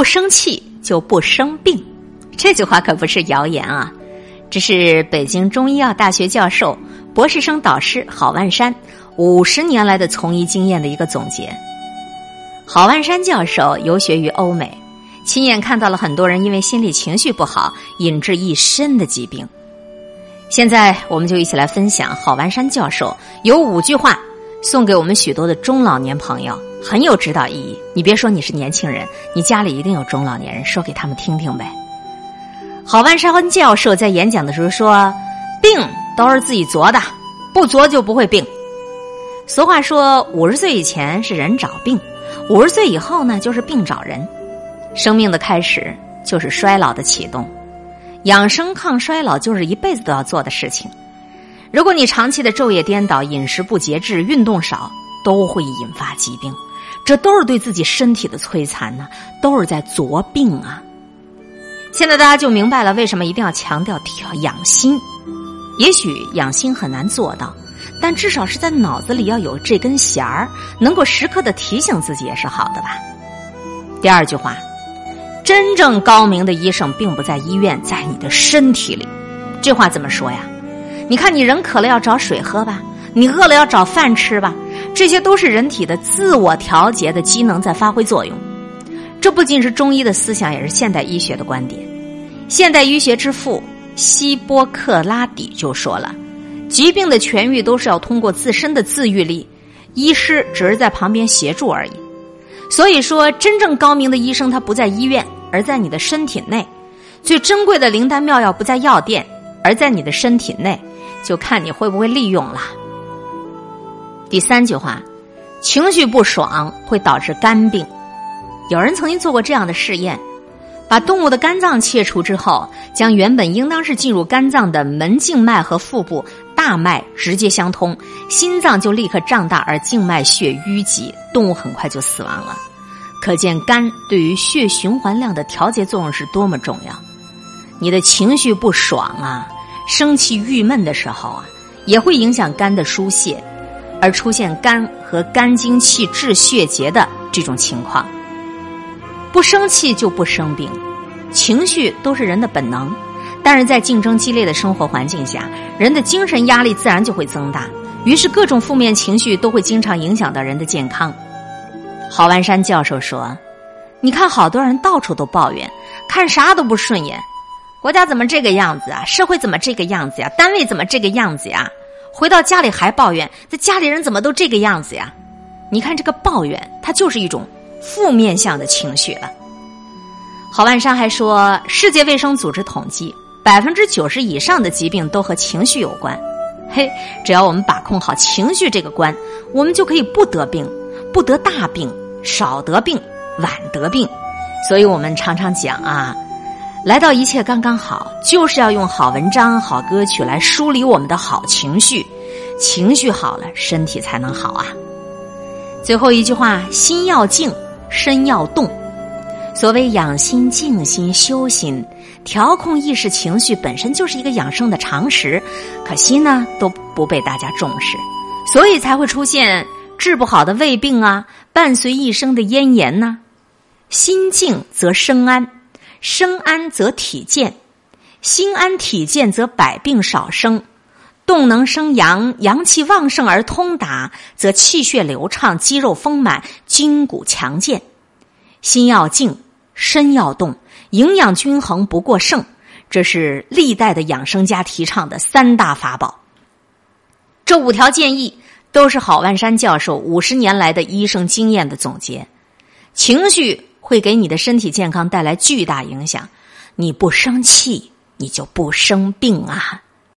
不生气就不生病。这句话可不是谣言啊，这是北京中医药大学教授、博士生导师郝万山五十年来的从医经验的一个总结。郝万山教授游学于欧美，亲眼看到了很多人因为心理情绪不好，引致一身的疾病。现在，我们就一起来分享郝万山教授有五句话，送给我们许多的中老年朋友，很有指导意义。你别说你是年轻人，你家里一定有中老年人，说给他们听听呗。郝万山教授在演讲的时候说：“病都是自己作的，不作就不会病。”俗话说：“五十岁以前是人找病，五十岁以后呢，就是病找人。”生命的开始就是衰老的启动。养生抗衰老就是一辈子都要做的事情。如果你长期的昼夜颠倒、饮食不节制、运动少，都会引发疾病。这都是对自己身体的摧残呢，都是在作病啊。现在大家就明白了，为什么一定要强调调养心。也许养心很难做到，但至少是在脑子里要有这根弦儿，能够时刻的提醒自己也是好的吧。第二句话。真正高明的医生并不在医院，在你的身体里。这话怎么说呀？你看，你人渴了要找水喝吧，你饿了要找饭吃吧，这些都是人体的自我调节的机能在发挥作用。这不仅是中医的思想，也是现代医学的观点。现代医学之父希波克拉底就说了：疾病的痊愈都是要通过自身的自愈力，医师只是在旁边协助而已。所以说，真正高明的医生他不在医院。而在你的身体内，最珍贵的灵丹妙药不在药店，而在你的身体内，就看你会不会利用了。第三句话，情绪不爽会导致肝病。有人曾经做过这样的试验，把动物的肝脏切除之后，将原本应当是进入肝脏的门静脉和腹部大脉直接相通，心脏就立刻胀大而静脉血淤积，动物很快就死亡了。可见肝对于血循环量的调节作用是多么重要。你的情绪不爽啊，生气郁闷的时候啊，也会影响肝的疏泄，而出现肝和肝经气滞血结的这种情况。不生气就不生病，情绪都是人的本能，但是在竞争激烈的生活环境下，人的精神压力自然就会增大，于是各种负面情绪都会经常影响到人的健康。郝万山教授说：“你看，好多人到处都抱怨，看啥都不顺眼。国家怎么这个样子啊？社会怎么这个样子呀？单位怎么这个样子呀？回到家里还抱怨，这家里人怎么都这个样子呀？你看这个抱怨，它就是一种负面向的情绪了。”郝万山还说：“世界卫生组织统计，百分之九十以上的疾病都和情绪有关。嘿，只要我们把控好情绪这个关，我们就可以不得病。”不得大病，少得病，晚得病，所以我们常常讲啊，来到一切刚刚好，就是要用好文章、好歌曲来梳理我们的好情绪，情绪好了，身体才能好啊。最后一句话：心要静，身要动。所谓养心、静心、修心，调控意识、情绪，本身就是一个养生的常识，可惜呢，都不被大家重视，所以才会出现。治不好的胃病啊，伴随一生的咽炎呢。心静则身安，身安则体健，心安体健则百病少生。动能生阳，阳气旺盛而通达，则气血流畅，肌肉丰满，筋骨强健。心要静，身要动，营养均衡不过剩，这是历代的养生家提倡的三大法宝。这五条建议。都是郝万山教授五十年来的医生经验的总结。情绪会给你的身体健康带来巨大影响，你不生气，你就不生病啊。